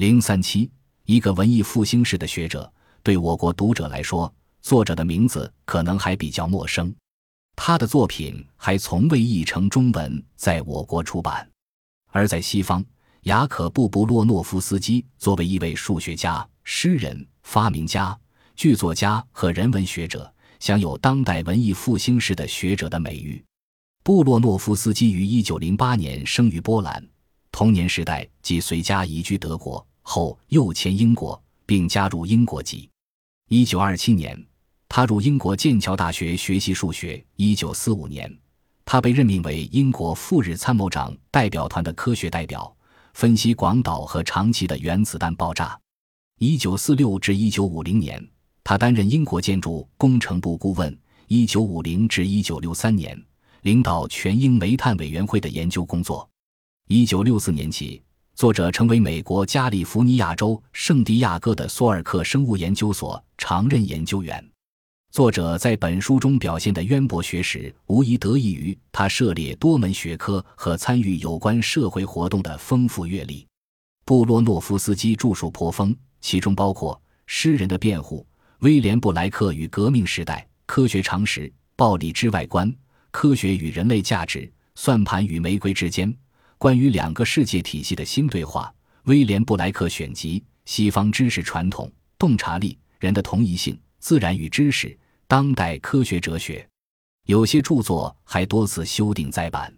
零三七，一个文艺复兴式的学者，对我国读者来说，作者的名字可能还比较陌生。他的作品还从未译成中文，在我国出版。而在西方，雅可布·布洛诺夫斯基作为一位数学家、诗人、发明家、剧作家和人文学者，享有当代文艺复兴式的学者的美誉。布洛诺夫斯基于一九零八年生于波兰，童年时代即随家移居德国，后又迁英国，并加入英国籍。一九二七年。他入英国剑桥大学学习数学。一九四五年，他被任命为英国赴日参谋长代表团的科学代表，分析广岛和长崎的原子弹爆炸。一九四六至一九五零年，他担任英国建筑工程部顾问。一九五零至一九六三年，领导全英煤炭委员会的研究工作。一九六四年起，作者成为美国加利福尼亚州圣地亚哥的索尔克生物研究所常任研究员。作者在本书中表现的渊博学识，无疑得益于他涉猎多门学科和参与有关社会活动的丰富阅历。布洛诺夫斯基著述颇丰，其中包括《诗人的辩护》《威廉布莱克与革命时代》《科学常识》《暴力之外观》《科学与人类价值》《算盘与玫瑰之间》《关于两个世界体系的新对话》《威廉布莱克选集》《西方知识传统》《洞察力》《人的同一性》。自然与知识，当代科学哲学，有些著作还多次修订再版，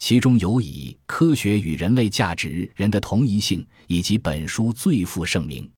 其中有以《科学与人类价值》《人的同一性》以及本书最负盛名。